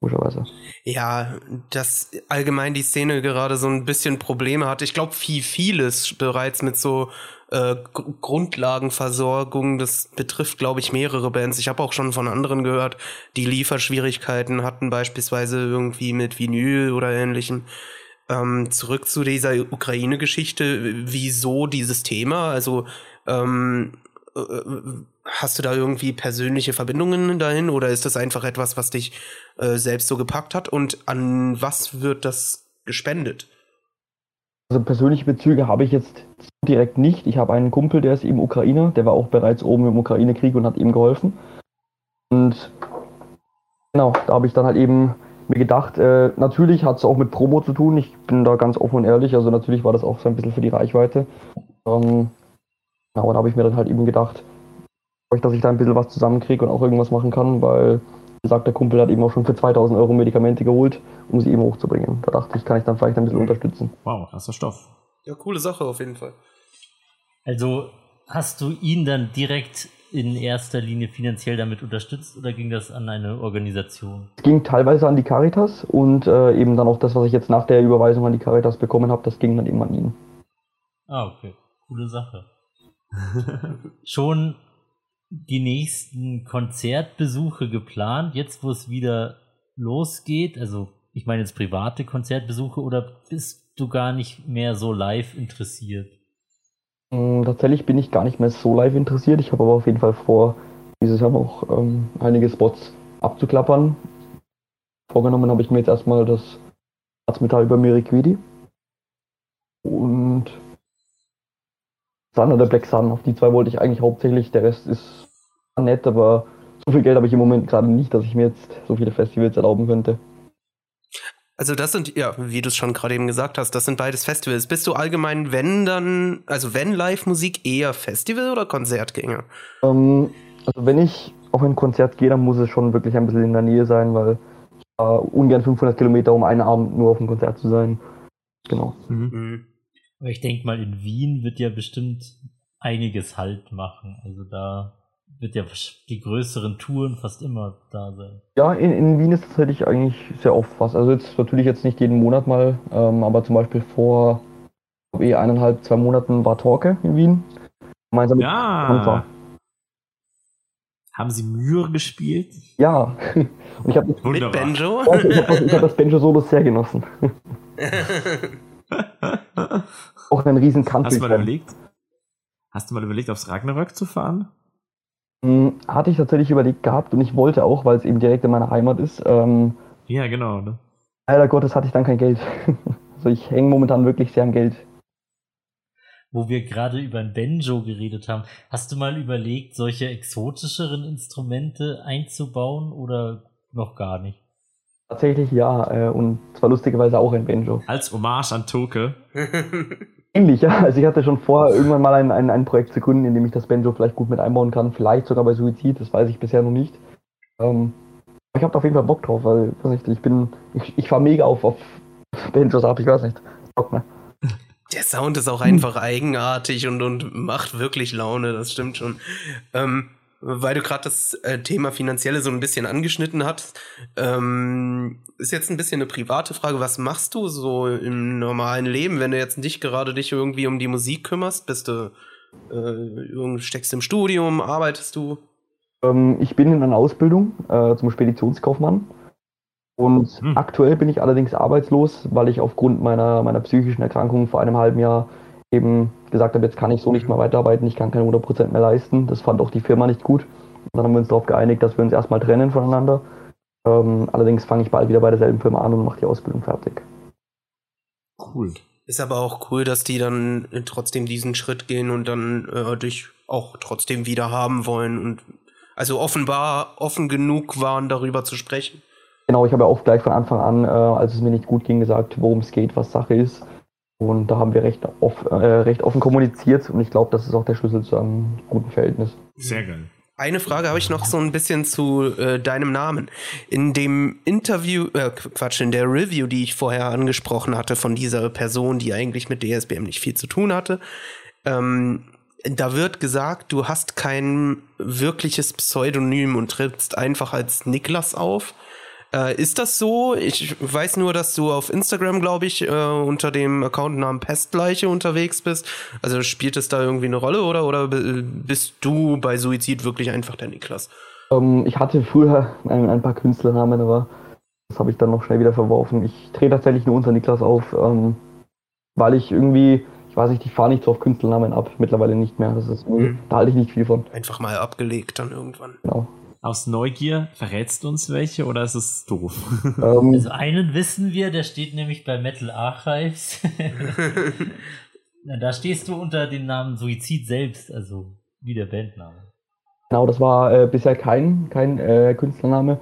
Logischerweise. Ja, dass allgemein die Szene gerade so ein bisschen Probleme hat. Ich glaube, viel, vieles bereits mit so äh, Grundlagenversorgung, das betrifft, glaube ich, mehrere Bands. Ich habe auch schon von anderen gehört, die Lieferschwierigkeiten hatten, beispielsweise irgendwie mit Vinyl oder ähnlichem. Ähm, zurück zu dieser Ukraine-Geschichte. Wieso dieses Thema? Also ähm, äh, hast du da irgendwie persönliche Verbindungen dahin oder ist das einfach etwas, was dich äh, selbst so gepackt hat? Und an was wird das gespendet? Also persönliche Bezüge habe ich jetzt direkt nicht. Ich habe einen Kumpel, der ist eben Ukrainer, der war auch bereits oben im Ukraine-Krieg und hat ihm geholfen. Und genau, da habe ich dann halt eben mir gedacht, äh, natürlich hat es auch mit Promo zu tun. Ich bin da ganz offen und ehrlich. Also natürlich war das auch so ein bisschen für die Reichweite. Ähm, genau, da habe ich mir dann halt eben gedacht, dass ich da ein bisschen was zusammenkriege und auch irgendwas machen kann, weil gesagt, der Kumpel hat eben auch schon für 2000 Euro Medikamente geholt, um sie eben hochzubringen. Da dachte ich, kann ich dann vielleicht ein bisschen unterstützen. Wow, krasser Stoff. Ja, coole Sache auf jeden Fall. Also hast du ihn dann direkt in erster Linie finanziell damit unterstützt oder ging das an eine Organisation? Es ging teilweise an die Caritas und äh, eben dann auch das, was ich jetzt nach der Überweisung an die Caritas bekommen habe, das ging dann eben an ihn. Ah, okay. Coole Sache. Schon die nächsten Konzertbesuche geplant, jetzt wo es wieder losgeht? Also, ich meine jetzt private Konzertbesuche oder bist du gar nicht mehr so live interessiert? Mm, Tatsächlich bin ich gar nicht mehr so live interessiert. Ich habe aber auf jeden Fall vor, dieses Jahr noch ähm, einige Spots abzuklappern. Vorgenommen habe ich mir jetzt erstmal das Erzmetall über Miriquidi und Sun oder Black Sun. Auf die zwei wollte ich eigentlich hauptsächlich. Der Rest ist nett, aber so viel Geld habe ich im Moment gerade nicht, dass ich mir jetzt so viele Festivals erlauben könnte. Also das sind, ja, wie du es schon gerade eben gesagt hast, das sind beides Festivals. Bist du allgemein, wenn dann, also wenn Live-Musik eher Festival oder Konzertgänger? Ähm, also wenn ich auf ein Konzert gehe, dann muss es schon wirklich ein bisschen in der Nähe sein, weil ich fahre ungern 500 Kilometer, um einen Abend nur auf dem Konzert zu sein. Genau. Mhm. Aber ich denke mal, in Wien wird ja bestimmt einiges Halt machen. Also da wird ja die größeren Touren fast immer da sein. Ja, in, in Wien ist tatsächlich eigentlich sehr oft was. Also jetzt natürlich jetzt nicht jeden Monat mal, ähm, aber zum Beispiel vor eh eineinhalb, zwei Monaten war Torque in Wien. Gemeinsam mit Ja. Haben sie Mühe gespielt? Ja. Und ich habe Mit Wunderbar. Banjo? ich hab das, ich hab das Banjo-Solo sehr genossen. Auch ein riesen Hast du mal überlegt? Hast du mal überlegt, aufs Ragnarök zu fahren? Hm, Hatte ich tatsächlich überlegt gehabt und ich wollte auch, weil es eben direkt in meiner Heimat ist. Ähm, Ja, genau. Ne? leider Gottes hatte ich dann kein Geld. Also ich hänge momentan wirklich sehr am Geld. Wo wir gerade über ein Banjo geredet haben, hast du mal überlegt, solche exotischeren Instrumente einzubauen oder noch gar nicht? Tatsächlich ja, äh, und zwar lustigerweise auch ein Banjo. Als Hommage an Toke. Ähnlich, ja. Also ich hatte schon vor, irgendwann mal ein, ein, ein Projekt zu gründen, in dem ich das Banjo vielleicht gut mit einbauen kann. Vielleicht sogar bei Suizid, das weiß ich bisher noch nicht. Ähm, aber ich habe auf jeden Fall Bock drauf, weil, weiß nicht, ich bin, ich, ich fahr mega auf, auf Banjos ab, ich weiß nicht. Bock, ne? Der Sound ist auch einfach eigenartig und, und macht wirklich Laune, das stimmt schon. Ähm, weil du gerade das äh, Thema Finanzielle so ein bisschen angeschnitten hast, ähm, ist jetzt ein bisschen eine private Frage. Was machst du so im normalen Leben, wenn du jetzt nicht gerade dich irgendwie um die Musik kümmerst? Bist du, äh, steckst im Studium, arbeitest du? Ähm, ich bin in einer Ausbildung äh, zum Speditionskaufmann. Und Hm. aktuell bin ich allerdings arbeitslos, weil ich aufgrund meiner, meiner psychischen Erkrankung vor einem halben Jahr eben gesagt habe, jetzt kann ich so nicht mehr weiterarbeiten, ich kann keine 100% mehr leisten. Das fand auch die Firma nicht gut. Und dann haben wir uns darauf geeinigt, dass wir uns erstmal trennen voneinander. Ähm, allerdings fange ich bald wieder bei derselben Firma an und mache die Ausbildung fertig. Cool. Ist aber auch cool, dass die dann trotzdem diesen Schritt gehen und dann äh, dich auch trotzdem wieder haben wollen und also offenbar offen genug waren, darüber zu sprechen. Genau, ich habe ja auch gleich von Anfang an, äh, als es mir nicht gut ging, gesagt, worum es geht, was Sache ist. Und da haben wir recht, off, äh, recht offen kommuniziert und ich glaube, das ist auch der Schlüssel zu einem guten Verhältnis. Sehr geil. Eine Frage habe ich noch so ein bisschen zu äh, deinem Namen. In dem Interview, äh, Quatsch, in der Review, die ich vorher angesprochen hatte von dieser Person, die eigentlich mit DSBM nicht viel zu tun hatte, ähm, da wird gesagt, du hast kein wirkliches Pseudonym und trittst einfach als Niklas auf. Äh, ist das so? Ich weiß nur, dass du auf Instagram, glaube ich, äh, unter dem Accountnamen Pestleiche unterwegs bist. Also spielt es da irgendwie eine Rolle oder, oder bist du bei Suizid wirklich einfach der Niklas? Ähm, ich hatte früher ein, ein paar Künstlernamen, aber das habe ich dann noch schnell wieder verworfen. Ich drehe tatsächlich nur unter Niklas auf, ähm, weil ich irgendwie, ich weiß nicht, ich fahre nicht so auf Künstlernamen ab, mittlerweile nicht mehr. Das ist, Mhm. Da halte ich nicht viel von. Einfach mal abgelegt dann irgendwann. Genau. Aus Neugier verrätst du uns welche oder ist es doof? Ähm, Also einen wissen wir, der steht nämlich bei Metal Archives. Da stehst du unter dem Namen Suizid selbst, also wie der Bandname. Genau, das war äh, bisher kein, kein äh, Künstlername.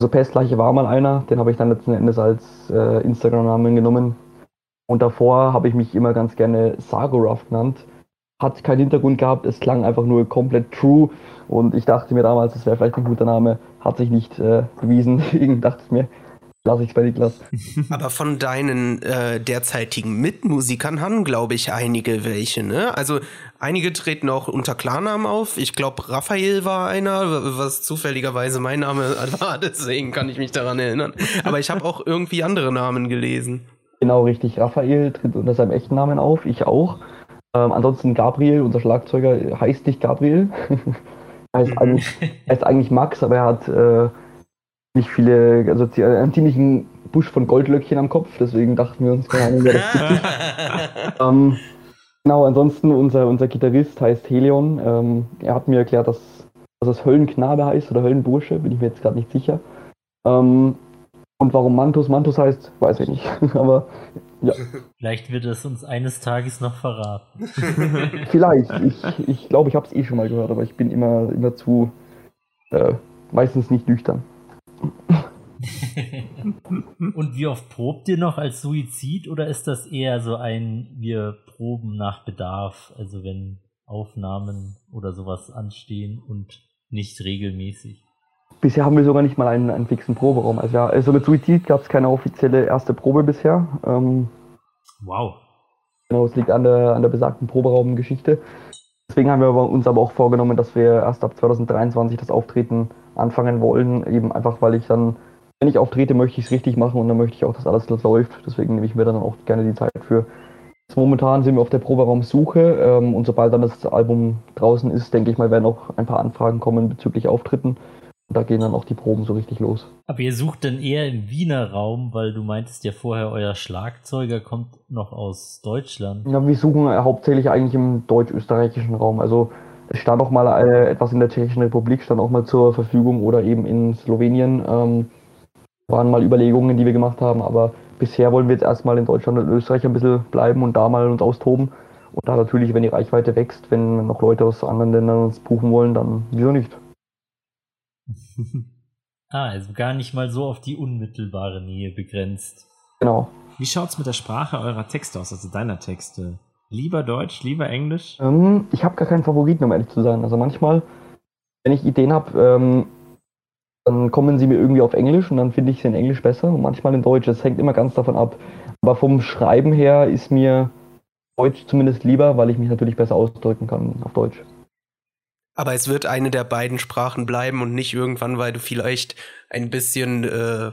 Also Pestleiche war mal einer, den habe ich dann letzten Endes als äh, Instagram-Namen genommen. Und davor habe ich mich immer ganz gerne Sargoraf genannt. Hat keinen Hintergrund gehabt, es klang einfach nur komplett true und ich dachte mir damals, das wäre vielleicht ein guter Name, hat sich nicht äh, bewiesen, deswegen dachte ich mir, lasse ich es bei Niklas. Aber von deinen äh, derzeitigen Mitmusikern haben, glaube ich, einige welche, ne? Also einige treten auch unter Klarnamen auf. Ich glaube, Raphael war einer, was zufälligerweise mein Name war, deswegen kann ich mich daran erinnern. Aber ich habe auch irgendwie andere Namen gelesen. Genau, richtig. Raphael tritt unter seinem echten Namen auf, ich auch. Ähm, ansonsten Gabriel, unser Schlagzeuger, heißt nicht Gabriel. heißt, eigentlich, heißt eigentlich Max, aber er hat äh, nicht viele, also einen ziemlichen Busch von Goldlöckchen am Kopf, deswegen dachten wir uns, keine Ahnung, wer das ähm, genau, ansonsten unser, unser Gitarrist heißt Helion. Ähm, er hat mir erklärt, dass, dass es Höllenknabe heißt oder Höllenbursche, bin ich mir jetzt gerade nicht sicher. Ähm, und warum Mantus Mantus heißt, weiß ich nicht. Aber Vielleicht wird es uns eines Tages noch verraten. vielleicht. Ich, ich glaube, ich habe es eh schon mal gehört, aber ich bin immer, immer zu äh, meistens nicht nüchtern. Und wie oft probt ihr noch als Suizid oder ist das eher so ein, wir proben nach Bedarf, also wenn Aufnahmen oder sowas anstehen und nicht regelmäßig? Bisher haben wir sogar nicht mal einen, einen fixen Proberaum. Also, ja, also mit Suizid gab es keine offizielle erste Probe bisher. Ähm, Wow. genau, es liegt an der, an der besagten Proberaumgeschichte. Deswegen haben wir uns aber auch vorgenommen, dass wir erst ab 2023 das Auftreten anfangen wollen. Eben einfach, weil ich dann, wenn ich auftrete, möchte ich es richtig machen und dann möchte ich auch, dass alles läuft. Deswegen nehme ich mir dann auch gerne die Zeit für. Jetzt momentan sind wir auf der Proberaumsuche ähm, und sobald dann das Album draußen ist, denke ich mal, werden auch ein paar Anfragen kommen bezüglich Auftritten. Da gehen dann auch die Proben so richtig los. Aber ihr sucht dann eher im Wiener Raum, weil du meintest ja vorher, euer Schlagzeuger kommt noch aus Deutschland. Ja, wir suchen hauptsächlich eigentlich im deutsch-österreichischen Raum. Also es stand auch mal äh, etwas in der Tschechischen Republik, stand auch mal zur Verfügung oder eben in Slowenien. Ähm, waren mal Überlegungen, die wir gemacht haben, aber bisher wollen wir jetzt erstmal in Deutschland und Österreich ein bisschen bleiben und da mal uns austoben. Und da natürlich, wenn die Reichweite wächst, wenn noch Leute aus anderen Ländern uns buchen wollen, dann wieso nicht? Ah, also gar nicht mal so auf die unmittelbare Nähe begrenzt. Genau. Wie schaut's mit der Sprache eurer Texte aus, also deiner Texte? Lieber Deutsch, lieber Englisch? Ähm, ich habe gar keinen Favoriten, um ehrlich zu sein. Also manchmal, wenn ich Ideen habe, ähm, dann kommen sie mir irgendwie auf Englisch und dann finde ich sie in Englisch besser und manchmal in Deutsch. Das hängt immer ganz davon ab. Aber vom Schreiben her ist mir Deutsch zumindest lieber, weil ich mich natürlich besser ausdrücken kann auf Deutsch. Aber es wird eine der beiden Sprachen bleiben und nicht irgendwann, weil du vielleicht ein bisschen, äh,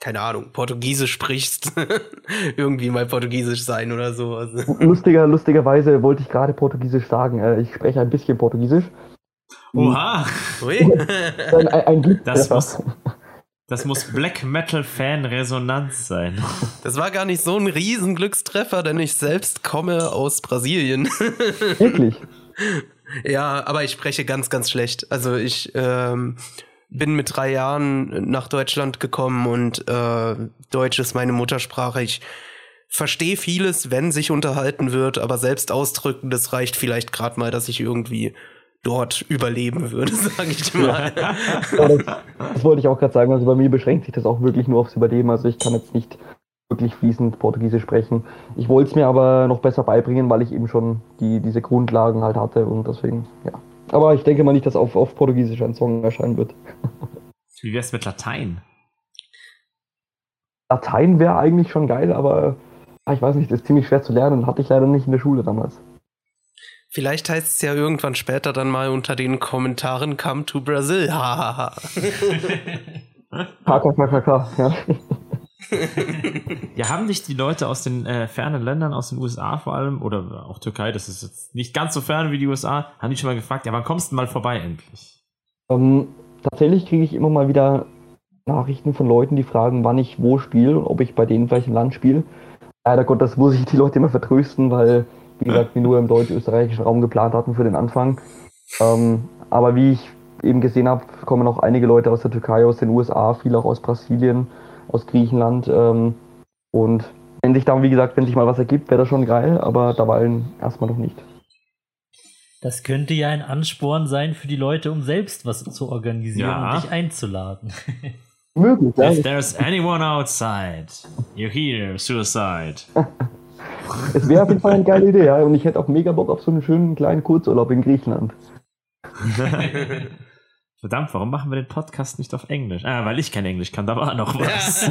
keine Ahnung, Portugiesisch sprichst. Irgendwie mal Portugiesisch sein oder so. Also, Lustiger, lustigerweise wollte ich gerade Portugiesisch sagen. Äh, ich spreche ein bisschen Portugiesisch. Oha! ui. Ein, ein, ein Glück. Das muss, das muss Black Metal Fan Resonanz sein. Das war gar nicht so ein Riesenglückstreffer, denn ich selbst komme aus Brasilien. Wirklich. Ja, aber ich spreche ganz, ganz schlecht. Also ich ähm, bin mit drei Jahren nach Deutschland gekommen und äh, Deutsch ist meine Muttersprache. Ich verstehe vieles, wenn sich unterhalten wird, aber selbst ausdrücken, das reicht vielleicht gerade mal, dass ich irgendwie dort überleben würde, sage ich mal. Ja, das, das wollte ich auch gerade sagen. Also bei mir beschränkt sich das auch wirklich nur aufs Überleben. Also ich kann jetzt nicht wirklich fließend Portugiesisch sprechen. Ich wollte es mir aber noch besser beibringen, weil ich eben schon die, diese Grundlagen halt hatte und deswegen, ja. Aber ich denke mal nicht, dass auf, auf Portugiesisch ein Song erscheinen wird. Wie wär's mit Latein? Latein wäre eigentlich schon geil, aber ah, ich weiß nicht, das ist ziemlich schwer zu lernen. Hatte ich leider nicht in der Schule damals. Vielleicht heißt es ja irgendwann später dann mal unter den Kommentaren Come to Brazil. Hahaha. KKKKK, ja. Ja, haben dich die Leute aus den äh, fernen Ländern, aus den USA vor allem, oder auch Türkei, das ist jetzt nicht ganz so fern wie die USA, haben die schon mal gefragt, ja, wann kommst du mal vorbei endlich? Ähm, tatsächlich kriege ich immer mal wieder Nachrichten von Leuten, die fragen, wann ich wo spiele und ob ich bei denen vielleicht im Land spiele. Leider Gottes muss ich die Leute immer vertrösten, weil, wie gesagt, wir nur im deutsch-österreichischen Raum geplant hatten für den Anfang. Ähm, aber wie ich eben gesehen habe, kommen auch einige Leute aus der Türkei, aus den USA, viele auch aus Brasilien, aus Griechenland. Ähm, und wenn sich dann, wie gesagt, wenn sich mal was ergibt, wäre das schon geil, aber dabei erstmal noch nicht. Das könnte ja ein Ansporn sein für die Leute, um selbst was zu organisieren Ja. und dich einzuladen. Möglich, ja. If there's anyone outside, you hear suicide. Es wäre auf jeden Fall eine geile Idee, ja. Und ich hätte auch mega Bock auf so einen schönen kleinen Kurzurlaub in Griechenland. Verdammt, warum machen wir den Podcast nicht auf Englisch? Ah, weil ich kein Englisch kann, da war noch was.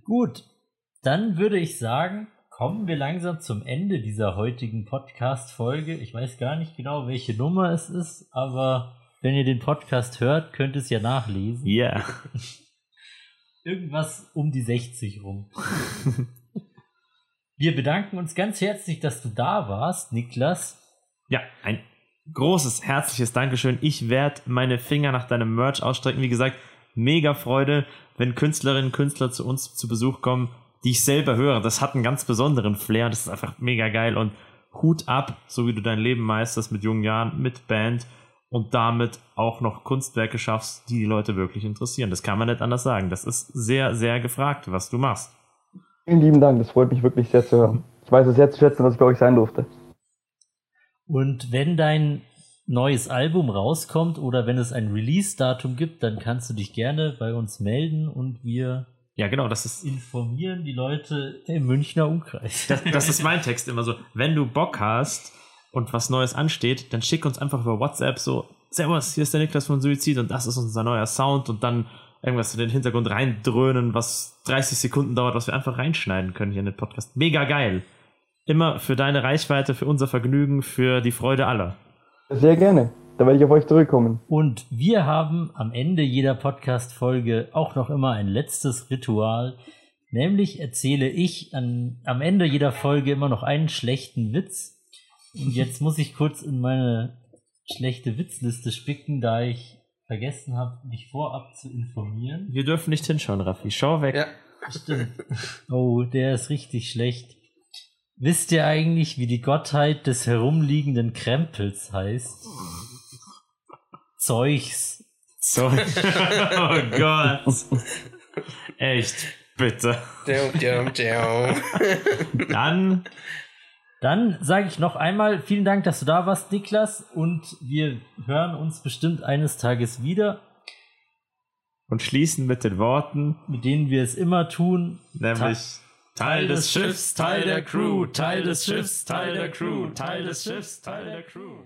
Gut, dann würde ich sagen, kommen wir langsam zum Ende dieser heutigen Podcast-Folge. Ich weiß gar nicht genau, welche Nummer es ist, aber wenn ihr den Podcast hört, könnt ihr es ja nachlesen. Ja. Irgendwas um die 60 rum. wir bedanken uns ganz herzlich, dass du da warst, Niklas. Ja, ein großes, herzliches Dankeschön. Ich werde meine Finger nach deinem Merch ausstrecken. Wie gesagt, mega Freude, wenn Künstlerinnen und Künstler zu uns zu Besuch kommen, die ich selber höre. Das hat einen ganz besonderen Flair. Das ist einfach mega geil und Hut ab, so wie du dein Leben meisterst mit jungen Jahren, mit Band und damit auch noch Kunstwerke schaffst, die die Leute wirklich interessieren. Das kann man nicht anders sagen. Das ist sehr, sehr gefragt, was du machst. Vielen lieben Dank, das freut mich wirklich sehr zu hören. Ich weiß es sehr zu schätzen, dass ich bei euch sein durfte. Und wenn dein neues Album rauskommt oder wenn es ein Release-Datum gibt, dann kannst du dich gerne bei uns melden und wir Ja, genau, das ist, informieren die Leute im Münchner Umkreis. das, das ist mein Text immer so. Wenn du Bock hast und was Neues ansteht, dann schick uns einfach über WhatsApp so, Servus, hier ist der Niklas von Suizid und das ist unser neuer Sound und dann irgendwas in den Hintergrund reindröhnen, was 30 Sekunden dauert, was wir einfach reinschneiden können hier in den Podcast. Mega geil. Immer für deine Reichweite, für unser Vergnügen, für die Freude aller. Sehr gerne. Da werde ich auf euch zurückkommen. Und wir haben am Ende jeder Podcast-Folge auch noch immer ein letztes Ritual. Nämlich erzähle ich an, am Ende jeder Folge immer noch einen schlechten Witz. Und jetzt muss ich kurz in meine schlechte Witzliste spicken, da ich vergessen habe, mich vorab zu informieren. Wir dürfen nicht hinschauen, Raffi. Schau weg. Ja. Stimmt. Oh, der ist richtig schlecht. Wisst ihr eigentlich, wie die Gottheit des herumliegenden Krempels heißt? Zeugs. So. oh Gott. Echt, bitte. Dann Dann sage ich noch einmal vielen Dank, dass du da warst, Niklas. Und wir hören uns bestimmt eines Tages wieder, und schließen mit den Worten, mit denen wir es immer tun. nämlich Teil des Schiffs, Teil der Crew, Teil des Schiffs, Teil der Crew, Teil des Schiffs, Teil der Crew.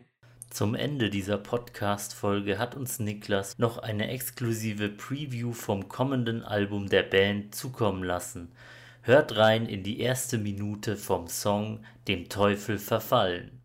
Zum Ende dieser Podcast-Folge hat uns Niklas noch eine exklusive Preview vom kommenden Album der Band zukommen lassen. Hört rein in die erste Minute vom Song Dem Teufel verfallen.